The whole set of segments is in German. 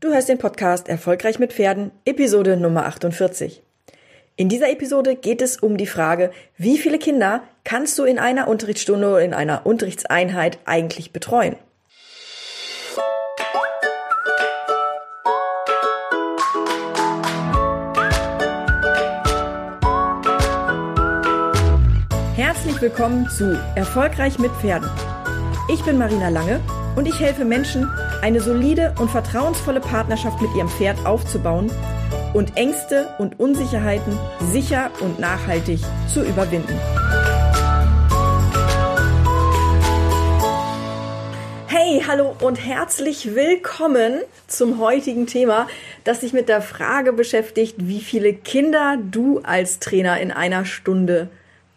Du hörst den Podcast Erfolgreich mit Pferden, Episode Nummer 48. In dieser Episode geht es um die Frage, wie viele Kinder kannst du in einer Unterrichtsstunde oder in einer Unterrichtseinheit eigentlich betreuen? Herzlich willkommen zu Erfolgreich mit Pferden. Ich bin Marina Lange und ich helfe Menschen, eine solide und vertrauensvolle Partnerschaft mit ihrem Pferd aufzubauen und Ängste und Unsicherheiten sicher und nachhaltig zu überwinden. Hey, hallo und herzlich willkommen zum heutigen Thema, das sich mit der Frage beschäftigt, wie viele Kinder du als Trainer in einer Stunde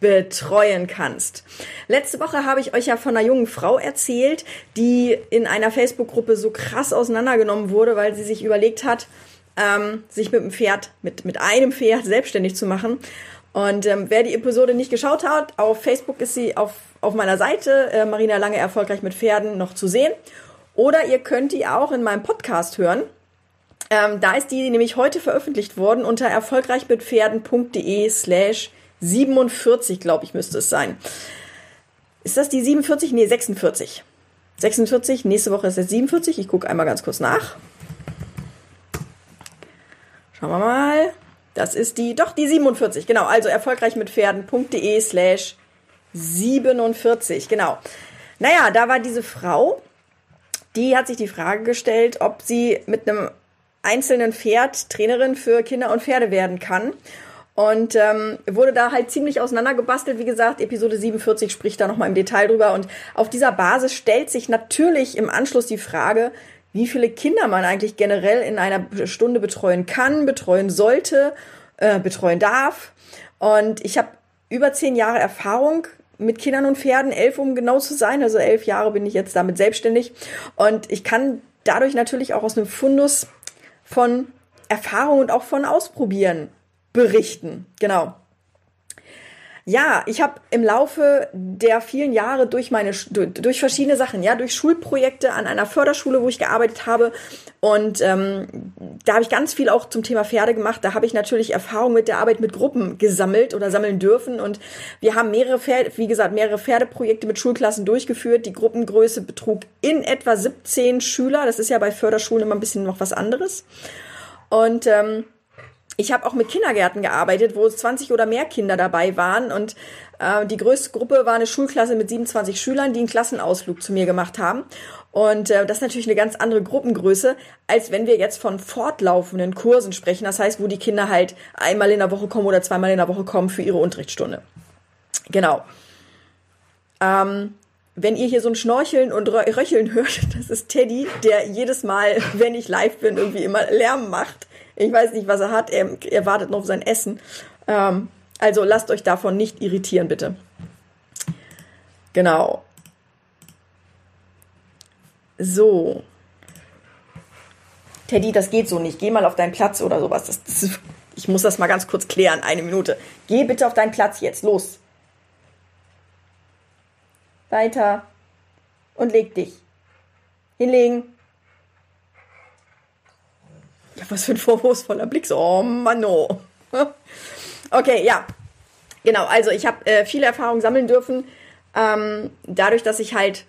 betreuen kannst. Letzte Woche habe ich euch ja von einer jungen Frau erzählt, die in einer Facebook-Gruppe so krass auseinandergenommen wurde, weil sie sich überlegt hat, ähm, sich mit einem Pferd, mit, mit einem Pferd selbstständig zu machen. Und ähm, wer die Episode nicht geschaut hat, auf Facebook ist sie auf, auf meiner Seite, äh, Marina Lange erfolgreich mit Pferden, noch zu sehen. Oder ihr könnt die auch in meinem Podcast hören. Ähm, da ist die nämlich heute veröffentlicht worden unter erfolgreichmitpferden.de slash 47, glaube ich, müsste es sein. Ist das die 47? Nee, 46. 46, nächste Woche ist es 47. Ich gucke einmal ganz kurz nach. Schauen wir mal. Das ist die, doch, die 47. Genau, also erfolgreich mit Pferden.de slash 47. Genau. Naja, da war diese Frau, die hat sich die Frage gestellt, ob sie mit einem einzelnen Pferd Trainerin für Kinder und Pferde werden kann. Und ähm, wurde da halt ziemlich auseinandergebastelt. Wie gesagt, Episode 47 spricht da nochmal im Detail drüber. Und auf dieser Basis stellt sich natürlich im Anschluss die Frage, wie viele Kinder man eigentlich generell in einer Stunde betreuen kann, betreuen sollte, äh, betreuen darf. Und ich habe über zehn Jahre Erfahrung mit Kindern und Pferden, elf um genau zu sein. Also elf Jahre bin ich jetzt damit selbstständig. Und ich kann dadurch natürlich auch aus einem Fundus von Erfahrung und auch von Ausprobieren berichten. Genau. Ja, ich habe im Laufe der vielen Jahre durch meine durch verschiedene Sachen, ja, durch Schulprojekte an einer Förderschule, wo ich gearbeitet habe und ähm, da habe ich ganz viel auch zum Thema Pferde gemacht. Da habe ich natürlich Erfahrung mit der Arbeit mit Gruppen gesammelt oder sammeln dürfen und wir haben mehrere Pferde, wie gesagt, mehrere Pferdeprojekte mit Schulklassen durchgeführt. Die Gruppengröße betrug in etwa 17 Schüler. Das ist ja bei Förderschulen immer ein bisschen noch was anderes und ähm, ich habe auch mit Kindergärten gearbeitet, wo 20 oder mehr Kinder dabei waren und äh, die größte Gruppe war eine Schulklasse mit 27 Schülern, die einen Klassenausflug zu mir gemacht haben. Und äh, das ist natürlich eine ganz andere Gruppengröße, als wenn wir jetzt von fortlaufenden Kursen sprechen. Das heißt, wo die Kinder halt einmal in der Woche kommen oder zweimal in der Woche kommen für ihre Unterrichtsstunde. Genau. Ähm, wenn ihr hier so ein Schnorcheln und Röcheln hört, das ist Teddy, der jedes Mal, wenn ich live bin, irgendwie immer Lärm macht. Ich weiß nicht, was er hat. Er, er wartet noch auf sein Essen. Ähm, also lasst euch davon nicht irritieren, bitte. Genau. So. Teddy, das geht so nicht. Geh mal auf deinen Platz oder sowas. Das, das, ich muss das mal ganz kurz klären. Eine Minute. Geh bitte auf deinen Platz jetzt. Los. Weiter. Und leg dich. Hinlegen. Ja, was für ein vorwurfsvoller Blick. So, oh Mann, oh. Okay, ja. Genau, also ich habe äh, viele Erfahrungen sammeln dürfen. Ähm, dadurch, dass ich halt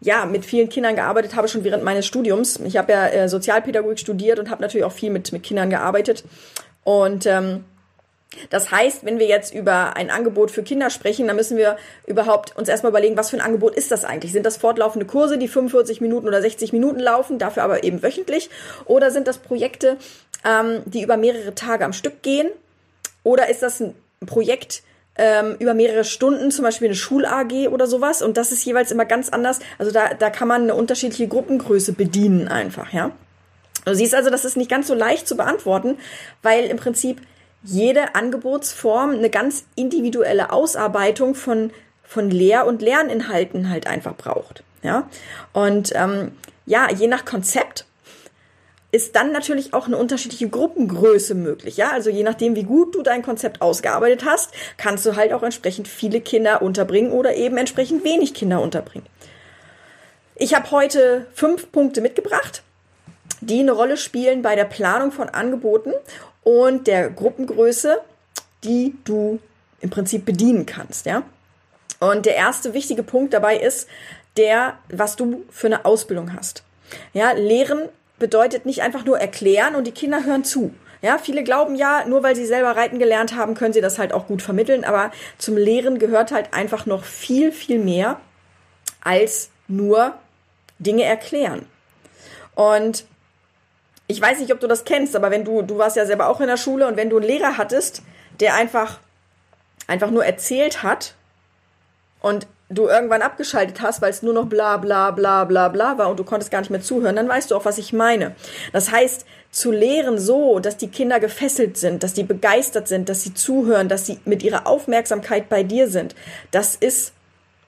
ja mit vielen Kindern gearbeitet habe, schon während meines Studiums. Ich habe ja äh, Sozialpädagogik studiert und habe natürlich auch viel mit, mit Kindern gearbeitet. Und ähm, das heißt, wenn wir jetzt über ein Angebot für Kinder sprechen, dann müssen wir überhaupt uns erstmal überlegen, was für ein Angebot ist das eigentlich? Sind das fortlaufende Kurse, die 45 Minuten oder 60 Minuten laufen, dafür aber eben wöchentlich? Oder sind das Projekte, ähm, die über mehrere Tage am Stück gehen? Oder ist das ein Projekt ähm, über mehrere Stunden, zum Beispiel eine Schul-AG oder sowas? Und das ist jeweils immer ganz anders. Also da, da kann man eine unterschiedliche Gruppengröße bedienen einfach, ja? Du siehst also, das ist nicht ganz so leicht zu beantworten, weil im Prinzip jede Angebotsform eine ganz individuelle Ausarbeitung von, von Lehr- und Lerninhalten halt einfach braucht. Ja? Und ähm, ja, je nach Konzept ist dann natürlich auch eine unterschiedliche Gruppengröße möglich. Ja, also je nachdem, wie gut du dein Konzept ausgearbeitet hast, kannst du halt auch entsprechend viele Kinder unterbringen oder eben entsprechend wenig Kinder unterbringen. Ich habe heute fünf Punkte mitgebracht die eine Rolle spielen bei der Planung von Angeboten und der Gruppengröße, die du im Prinzip bedienen kannst, ja. Und der erste wichtige Punkt dabei ist der, was du für eine Ausbildung hast. Ja, Lehren bedeutet nicht einfach nur erklären und die Kinder hören zu. Ja, viele glauben ja, nur weil sie selber reiten gelernt haben, können sie das halt auch gut vermitteln, aber zum Lehren gehört halt einfach noch viel, viel mehr als nur Dinge erklären. Und ich weiß nicht, ob du das kennst, aber wenn du, du warst ja selber auch in der Schule und wenn du einen Lehrer hattest, der einfach, einfach nur erzählt hat und du irgendwann abgeschaltet hast, weil es nur noch bla bla bla bla bla war und du konntest gar nicht mehr zuhören, dann weißt du auch, was ich meine. Das heißt, zu lehren so, dass die Kinder gefesselt sind, dass die begeistert sind, dass sie zuhören, dass sie mit ihrer Aufmerksamkeit bei dir sind, das ist,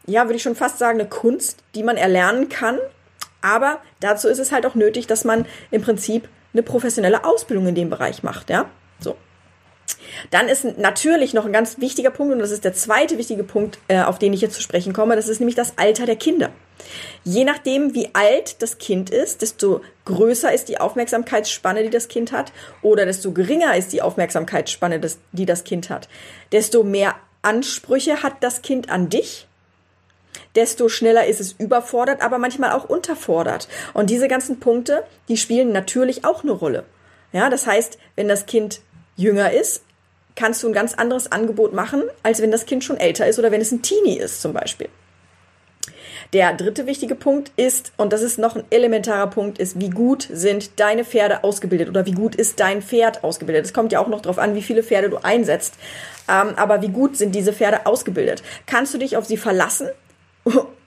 ja, würde ich schon fast sagen, eine Kunst, die man erlernen kann. Aber dazu ist es halt auch nötig, dass man im Prinzip eine professionelle Ausbildung in dem Bereich macht, ja. So. Dann ist natürlich noch ein ganz wichtiger Punkt, und das ist der zweite wichtige Punkt, äh, auf den ich jetzt zu sprechen komme, das ist nämlich das Alter der Kinder. Je nachdem, wie alt das Kind ist, desto größer ist die Aufmerksamkeitsspanne, die das Kind hat, oder desto geringer ist die Aufmerksamkeitsspanne, die das Kind hat. Desto mehr Ansprüche hat das Kind an dich, desto schneller ist es überfordert, aber manchmal auch unterfordert. Und diese ganzen Punkte, die spielen natürlich auch eine Rolle. Ja, das heißt, wenn das Kind jünger ist, kannst du ein ganz anderes Angebot machen, als wenn das Kind schon älter ist oder wenn es ein Teenie ist zum Beispiel. Der dritte wichtige Punkt ist, und das ist noch ein elementarer Punkt, ist, wie gut sind deine Pferde ausgebildet oder wie gut ist dein Pferd ausgebildet. Es kommt ja auch noch darauf an, wie viele Pferde du einsetzt. Ähm, aber wie gut sind diese Pferde ausgebildet? Kannst du dich auf sie verlassen?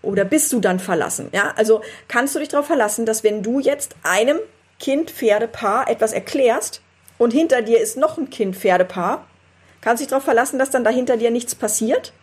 Oder bist du dann verlassen? Ja, also kannst du dich darauf verlassen, dass wenn du jetzt einem Kind-Pferdepaar etwas erklärst, und hinter dir ist noch ein Kind-Pferdepaar, kannst du dich darauf verlassen, dass dann dahinter dir nichts passiert?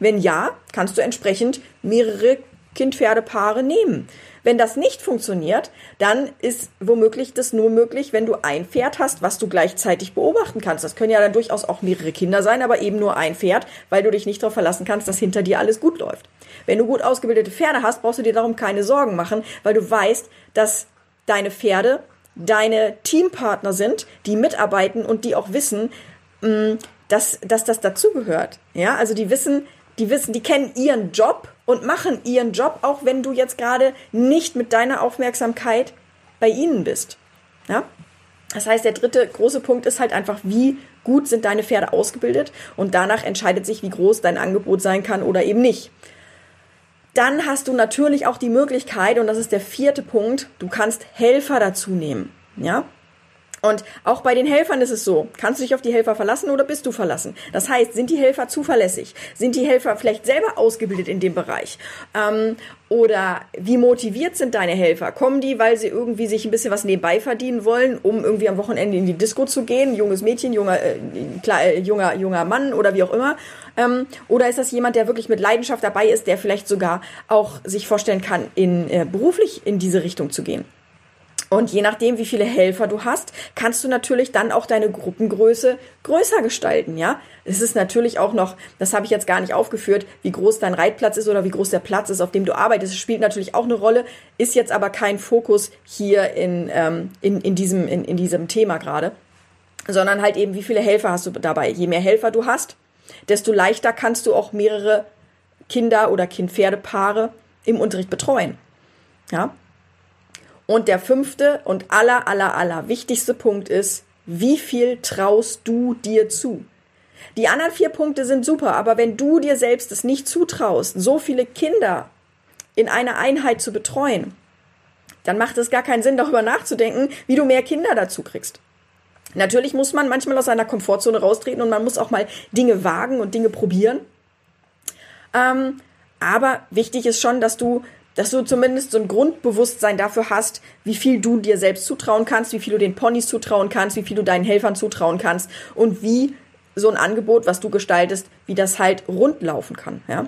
Wenn ja, kannst du entsprechend mehrere Kind-Pferdepaare nehmen. Wenn das nicht funktioniert, dann ist womöglich das nur möglich, wenn du ein Pferd hast, was du gleichzeitig beobachten kannst. Das können ja dann durchaus auch mehrere Kinder sein, aber eben nur ein Pferd, weil du dich nicht darauf verlassen kannst, dass hinter dir alles gut läuft. Wenn du gut ausgebildete Pferde hast, brauchst du dir darum keine Sorgen machen, weil du weißt, dass deine Pferde deine Teampartner sind, die mitarbeiten und die auch wissen, mm, dass, dass das dazugehört. Ja, also die wissen, die wissen, die kennen ihren Job und machen ihren Job, auch wenn du jetzt gerade nicht mit deiner Aufmerksamkeit bei ihnen bist. Ja? Das heißt, der dritte große Punkt ist halt einfach, wie gut sind deine Pferde ausgebildet und danach entscheidet sich, wie groß dein Angebot sein kann oder eben nicht. Dann hast du natürlich auch die Möglichkeit, und das ist der vierte Punkt, du kannst Helfer dazu nehmen. Ja? Und auch bei den Helfern ist es so, kannst du dich auf die Helfer verlassen oder bist du verlassen? Das heißt, sind die Helfer zuverlässig? Sind die Helfer vielleicht selber ausgebildet in dem Bereich? Ähm, oder wie motiviert sind deine Helfer? Kommen die, weil sie irgendwie sich ein bisschen was nebenbei verdienen wollen, um irgendwie am Wochenende in die Disco zu gehen? Junges Mädchen, junger, äh, klar, äh, junger, junger Mann oder wie auch immer. Ähm, oder ist das jemand, der wirklich mit Leidenschaft dabei ist, der vielleicht sogar auch sich vorstellen kann, in, äh, beruflich in diese Richtung zu gehen? Und je nachdem, wie viele Helfer du hast, kannst du natürlich dann auch deine Gruppengröße größer gestalten, ja? Es ist natürlich auch noch, das habe ich jetzt gar nicht aufgeführt, wie groß dein Reitplatz ist oder wie groß der Platz ist, auf dem du arbeitest. Spielt natürlich auch eine Rolle, ist jetzt aber kein Fokus hier in, ähm, in, in, diesem, in, in diesem Thema gerade, sondern halt eben, wie viele Helfer hast du dabei. Je mehr Helfer du hast, desto leichter kannst du auch mehrere Kinder oder Kind-Pferdepaare im Unterricht betreuen. Ja, und der fünfte und aller, aller, aller wichtigste Punkt ist, wie viel traust du dir zu? Die anderen vier Punkte sind super, aber wenn du dir selbst es nicht zutraust, so viele Kinder in einer Einheit zu betreuen, dann macht es gar keinen Sinn, darüber nachzudenken, wie du mehr Kinder dazu kriegst. Natürlich muss man manchmal aus seiner Komfortzone raustreten und man muss auch mal Dinge wagen und Dinge probieren. Ähm, aber wichtig ist schon, dass du dass du zumindest so ein Grundbewusstsein dafür hast, wie viel du dir selbst zutrauen kannst, wie viel du den Ponys zutrauen kannst, wie viel du deinen Helfern zutrauen kannst und wie so ein Angebot, was du gestaltest, wie das halt rund laufen kann, ja.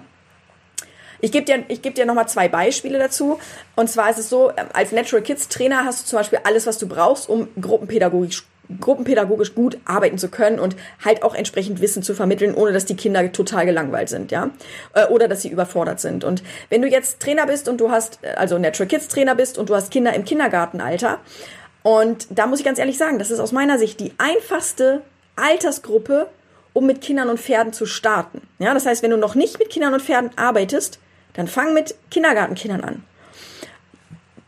Ich gebe dir, ich geb dir nochmal zwei Beispiele dazu. Und zwar ist es so, als Natural Kids Trainer hast du zum Beispiel alles, was du brauchst, um Gruppenpädagogik gruppenpädagogisch gut arbeiten zu können und halt auch entsprechend Wissen zu vermitteln, ohne dass die Kinder total gelangweilt sind, ja, äh, oder dass sie überfordert sind. Und wenn du jetzt Trainer bist und du hast, äh, also Natural Kids Trainer bist und du hast Kinder im Kindergartenalter Und da muss ich ganz ehrlich sagen, das ist aus meiner Sicht die einfachste Altersgruppe, um mit Kindern und Pferden zu starten. Ja, das heißt, wenn du noch nicht mit Kindern und Pferden arbeitest, dann fang mit Kindergartenkindern an.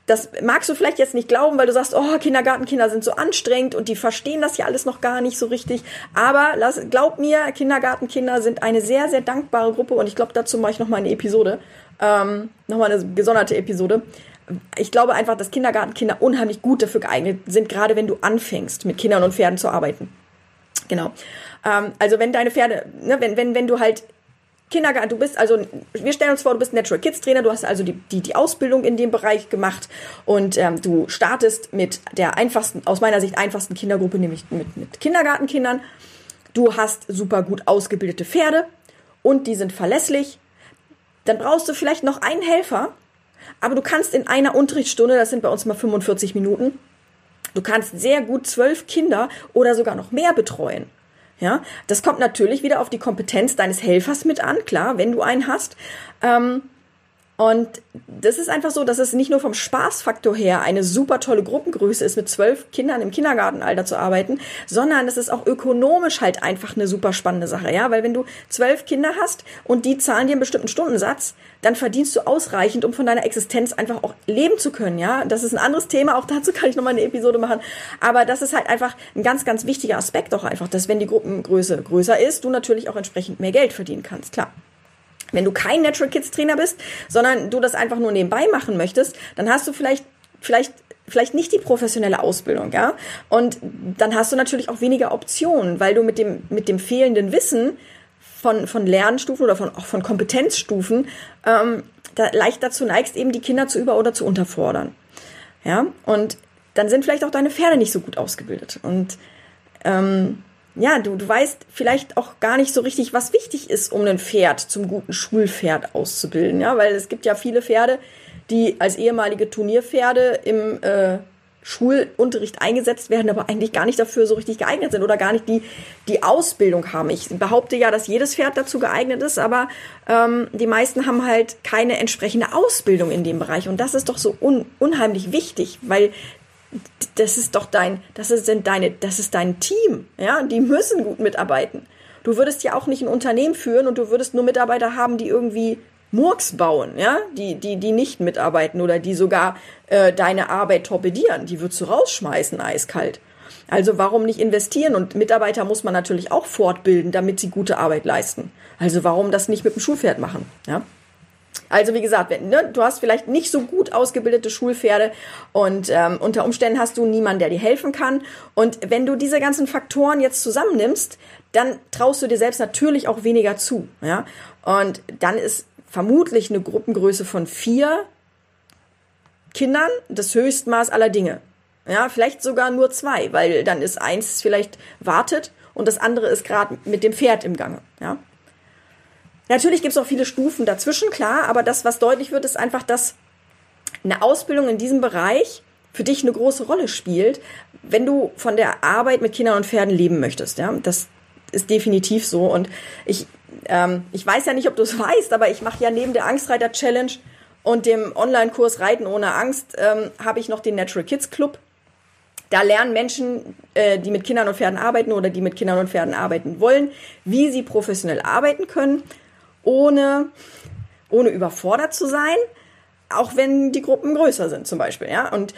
Das magst du vielleicht jetzt nicht glauben, weil du sagst, oh, Kindergartenkinder sind so anstrengend und die verstehen das ja alles noch gar nicht so richtig. Aber lass, glaub mir, Kindergartenkinder sind eine sehr, sehr dankbare Gruppe und ich glaube, dazu mache ich nochmal eine Episode, ähm, nochmal eine gesonderte Episode. Ich glaube einfach, dass Kindergartenkinder unheimlich gut dafür geeignet sind, gerade wenn du anfängst, mit Kindern und Pferden zu arbeiten. Genau. Ähm, also wenn deine Pferde, ne, wenn, wenn, wenn du halt Kindergarten, du bist also, wir stellen uns vor, du bist Natural Kids Trainer, du hast also die, die, die Ausbildung in dem Bereich gemacht und ähm, du startest mit der einfachsten, aus meiner Sicht einfachsten Kindergruppe, nämlich mit, mit Kindergartenkindern. Du hast super gut ausgebildete Pferde und die sind verlässlich. Dann brauchst du vielleicht noch einen Helfer, aber du kannst in einer Unterrichtsstunde, das sind bei uns mal 45 Minuten, du kannst sehr gut zwölf Kinder oder sogar noch mehr betreuen. Ja, das kommt natürlich wieder auf die Kompetenz deines Helfers mit an, klar, wenn du einen hast. Ähm, und das ist einfach so, dass es nicht nur vom Spaßfaktor her eine super tolle Gruppengröße ist, mit zwölf Kindern im Kindergartenalter zu arbeiten, sondern es ist auch ökonomisch halt einfach eine super spannende Sache, ja, weil wenn du zwölf Kinder hast und die zahlen dir einen bestimmten Stundensatz, dann verdienst du ausreichend, um von deiner Existenz einfach auch leben zu können, ja. Das ist ein anderes Thema, auch dazu kann ich nochmal eine Episode machen, aber das ist halt einfach ein ganz, ganz wichtiger Aspekt auch einfach, dass wenn die Gruppengröße größer ist, du natürlich auch entsprechend mehr Geld verdienen kannst, klar. Wenn du kein Natural Kids Trainer bist, sondern du das einfach nur nebenbei machen möchtest, dann hast du vielleicht, vielleicht vielleicht nicht die professionelle Ausbildung, ja. Und dann hast du natürlich auch weniger Optionen, weil du mit dem, mit dem fehlenden Wissen von, von Lernstufen oder von, auch von Kompetenzstufen ähm, da leicht dazu neigst, eben die Kinder zu über- oder zu unterfordern. Ja, und dann sind vielleicht auch deine Pferde nicht so gut ausgebildet. Und ähm, ja, du, du weißt vielleicht auch gar nicht so richtig, was wichtig ist, um ein Pferd zum guten Schulpferd auszubilden. Ja, weil es gibt ja viele Pferde, die als ehemalige Turnierpferde im äh, Schulunterricht eingesetzt werden, aber eigentlich gar nicht dafür so richtig geeignet sind oder gar nicht die, die Ausbildung haben. Ich behaupte ja, dass jedes Pferd dazu geeignet ist, aber ähm, die meisten haben halt keine entsprechende Ausbildung in dem Bereich. Und das ist doch so un unheimlich wichtig, weil das ist doch dein, das ist deine, das ist dein Team, ja, die müssen gut mitarbeiten. Du würdest ja auch nicht ein Unternehmen führen und du würdest nur Mitarbeiter haben, die irgendwie Murks bauen, ja, die, die, die nicht mitarbeiten oder die sogar äh, deine Arbeit torpedieren. Die würdest du rausschmeißen, eiskalt. Also warum nicht investieren? Und Mitarbeiter muss man natürlich auch fortbilden, damit sie gute Arbeit leisten. Also warum das nicht mit dem Schulpferd machen, ja? Also wie gesagt, wenn, ne, du hast vielleicht nicht so gut ausgebildete Schulpferde und ähm, unter Umständen hast du niemanden, der dir helfen kann. Und wenn du diese ganzen Faktoren jetzt zusammennimmst, dann traust du dir selbst natürlich auch weniger zu. Ja? Und dann ist vermutlich eine Gruppengröße von vier Kindern das Höchstmaß aller Dinge. Ja, vielleicht sogar nur zwei, weil dann ist eins vielleicht wartet und das andere ist gerade mit dem Pferd im Gange. Ja. Natürlich gibt es auch viele Stufen dazwischen, klar, aber das, was deutlich wird, ist einfach, dass eine Ausbildung in diesem Bereich für dich eine große Rolle spielt, wenn du von der Arbeit mit Kindern und Pferden leben möchtest. Ja, das ist definitiv so. Und ich, ähm, ich weiß ja nicht, ob du es weißt, aber ich mache ja neben der Angstreiter Challenge und dem Online-Kurs Reiten ohne Angst ähm, habe ich noch den Natural Kids Club. Da lernen Menschen, äh, die mit Kindern und Pferden arbeiten oder die mit Kindern und Pferden arbeiten wollen, wie sie professionell arbeiten können ohne, ohne überfordert zu sein, auch wenn die Gruppen größer sind zum Beispiel, ja. Und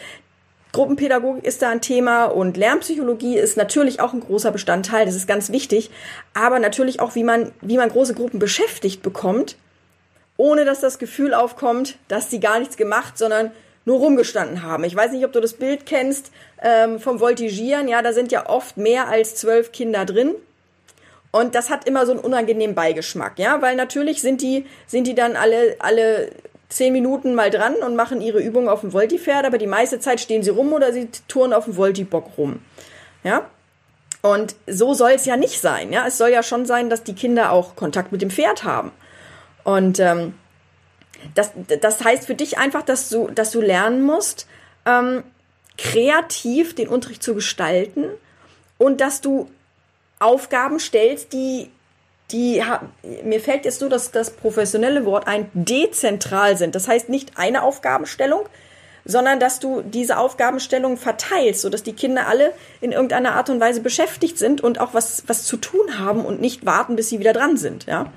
Gruppenpädagogik ist da ein Thema und Lernpsychologie ist natürlich auch ein großer Bestandteil, das ist ganz wichtig, aber natürlich auch, wie man, wie man große Gruppen beschäftigt bekommt, ohne dass das Gefühl aufkommt, dass sie gar nichts gemacht, sondern nur rumgestanden haben. Ich weiß nicht, ob du das Bild kennst ähm, vom Voltigieren, ja, da sind ja oft mehr als zwölf Kinder drin und das hat immer so einen unangenehmen Beigeschmack, ja, weil natürlich sind die, sind die dann alle, alle zehn Minuten mal dran und machen ihre Übungen auf dem Volti-Pferd, aber die meiste Zeit stehen sie rum oder sie touren auf dem Volti-Bock rum, ja. Und so soll es ja nicht sein, ja. Es soll ja schon sein, dass die Kinder auch Kontakt mit dem Pferd haben. Und ähm, das, das heißt für dich einfach, dass du, dass du lernen musst, ähm, kreativ den Unterricht zu gestalten und dass du Aufgaben stellst, die, die, mir fällt jetzt so dass das professionelle Wort ein, dezentral sind. Das heißt nicht eine Aufgabenstellung, sondern dass du diese Aufgabenstellung verteilst, sodass die Kinder alle in irgendeiner Art und Weise beschäftigt sind und auch was, was zu tun haben und nicht warten, bis sie wieder dran sind. Ja?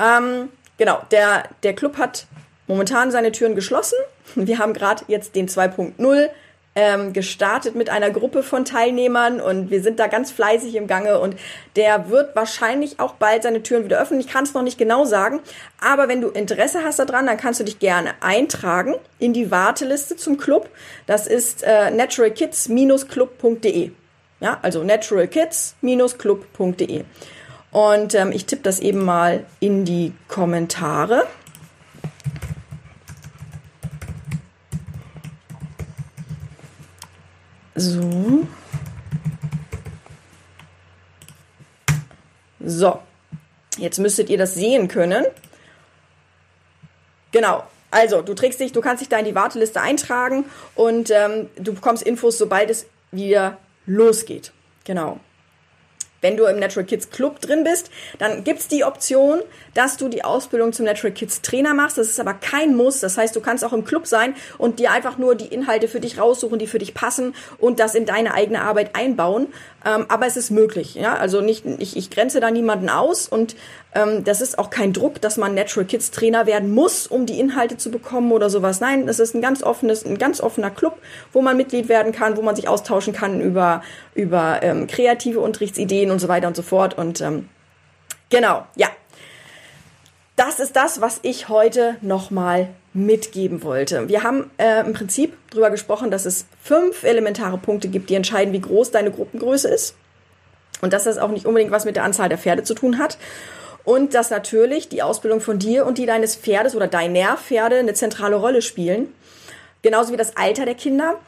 Ähm, genau, der, der Club hat momentan seine Türen geschlossen. Wir haben gerade jetzt den 2.0 ähm, gestartet mit einer Gruppe von Teilnehmern und wir sind da ganz fleißig im Gange und der wird wahrscheinlich auch bald seine Türen wieder öffnen. Ich kann es noch nicht genau sagen, aber wenn du Interesse hast daran, dann kannst du dich gerne eintragen in die Warteliste zum Club. Das ist äh, naturalkids-club.de. Ja, also naturalkids-club.de. Und ähm, ich tippe das eben mal in die Kommentare. So. So. Jetzt müsstet ihr das sehen können. Genau. Also, du trägst dich, du kannst dich da in die Warteliste eintragen und ähm, du bekommst Infos, sobald es wieder losgeht. Genau. Wenn du im Natural Kids Club drin bist, dann gibt's die Option, dass du die Ausbildung zum Natural Kids Trainer machst. Das ist aber kein Muss. Das heißt, du kannst auch im Club sein und dir einfach nur die Inhalte für dich raussuchen, die für dich passen und das in deine eigene Arbeit einbauen. Ähm, aber es ist möglich. Ja? Also nicht, ich, ich grenze da niemanden aus und ähm, das ist auch kein Druck, dass man Natural Kids Trainer werden muss, um die Inhalte zu bekommen oder sowas. Nein, das ist ein ganz offenes, ein ganz offener Club, wo man Mitglied werden kann, wo man sich austauschen kann über, über ähm, kreative Unterrichtsideen und so weiter und so fort. Und ähm, genau, ja. Das ist das, was ich heute nochmal mitgeben wollte. Wir haben äh, im Prinzip darüber gesprochen, dass es fünf elementare Punkte gibt, die entscheiden, wie groß deine Gruppengröße ist. Und dass das auch nicht unbedingt was mit der Anzahl der Pferde zu tun hat. Und dass natürlich die Ausbildung von dir und die deines Pferdes oder deiner Pferde eine zentrale Rolle spielen. Genauso wie das Alter der Kinder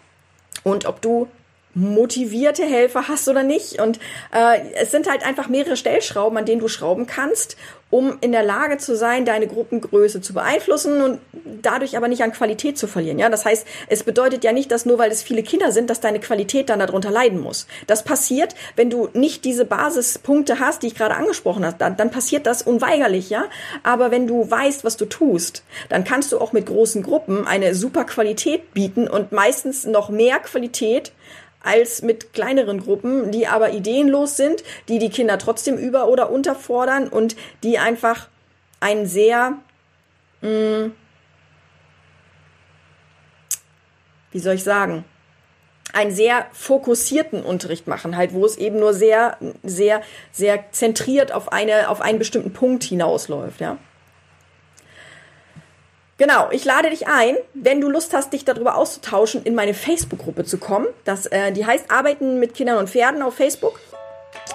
und ob du motivierte Helfer hast oder nicht. Und äh, es sind halt einfach mehrere Stellschrauben, an denen du schrauben kannst, um in der Lage zu sein, deine Gruppengröße zu beeinflussen und dadurch aber nicht an Qualität zu verlieren. Ja, das heißt, es bedeutet ja nicht, dass nur weil es viele Kinder sind, dass deine Qualität dann darunter leiden muss. Das passiert, wenn du nicht diese Basispunkte hast, die ich gerade angesprochen habe, dann, dann passiert das unweigerlich, ja. Aber wenn du weißt, was du tust, dann kannst du auch mit großen Gruppen eine super Qualität bieten und meistens noch mehr Qualität als mit kleineren Gruppen, die aber ideenlos sind, die die Kinder trotzdem über- oder unterfordern und die einfach ein sehr, mh, mm, wie soll ich sagen, einen sehr fokussierten Unterricht machen, halt, wo es eben nur sehr, sehr, sehr zentriert auf eine, auf einen bestimmten Punkt hinausläuft, ja. Genau, ich lade dich ein, wenn du Lust hast, dich darüber auszutauschen, in meine Facebook-Gruppe zu kommen. Das, äh, die heißt Arbeiten mit Kindern und Pferden auf Facebook.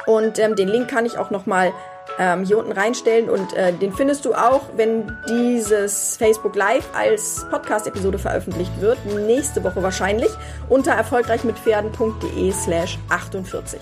Und ähm, den Link kann ich auch nochmal ähm, hier unten reinstellen. Und äh, den findest du auch, wenn dieses Facebook Live als Podcast-Episode veröffentlicht wird. Nächste Woche wahrscheinlich unter erfolgreichmitpferden.de slash 48.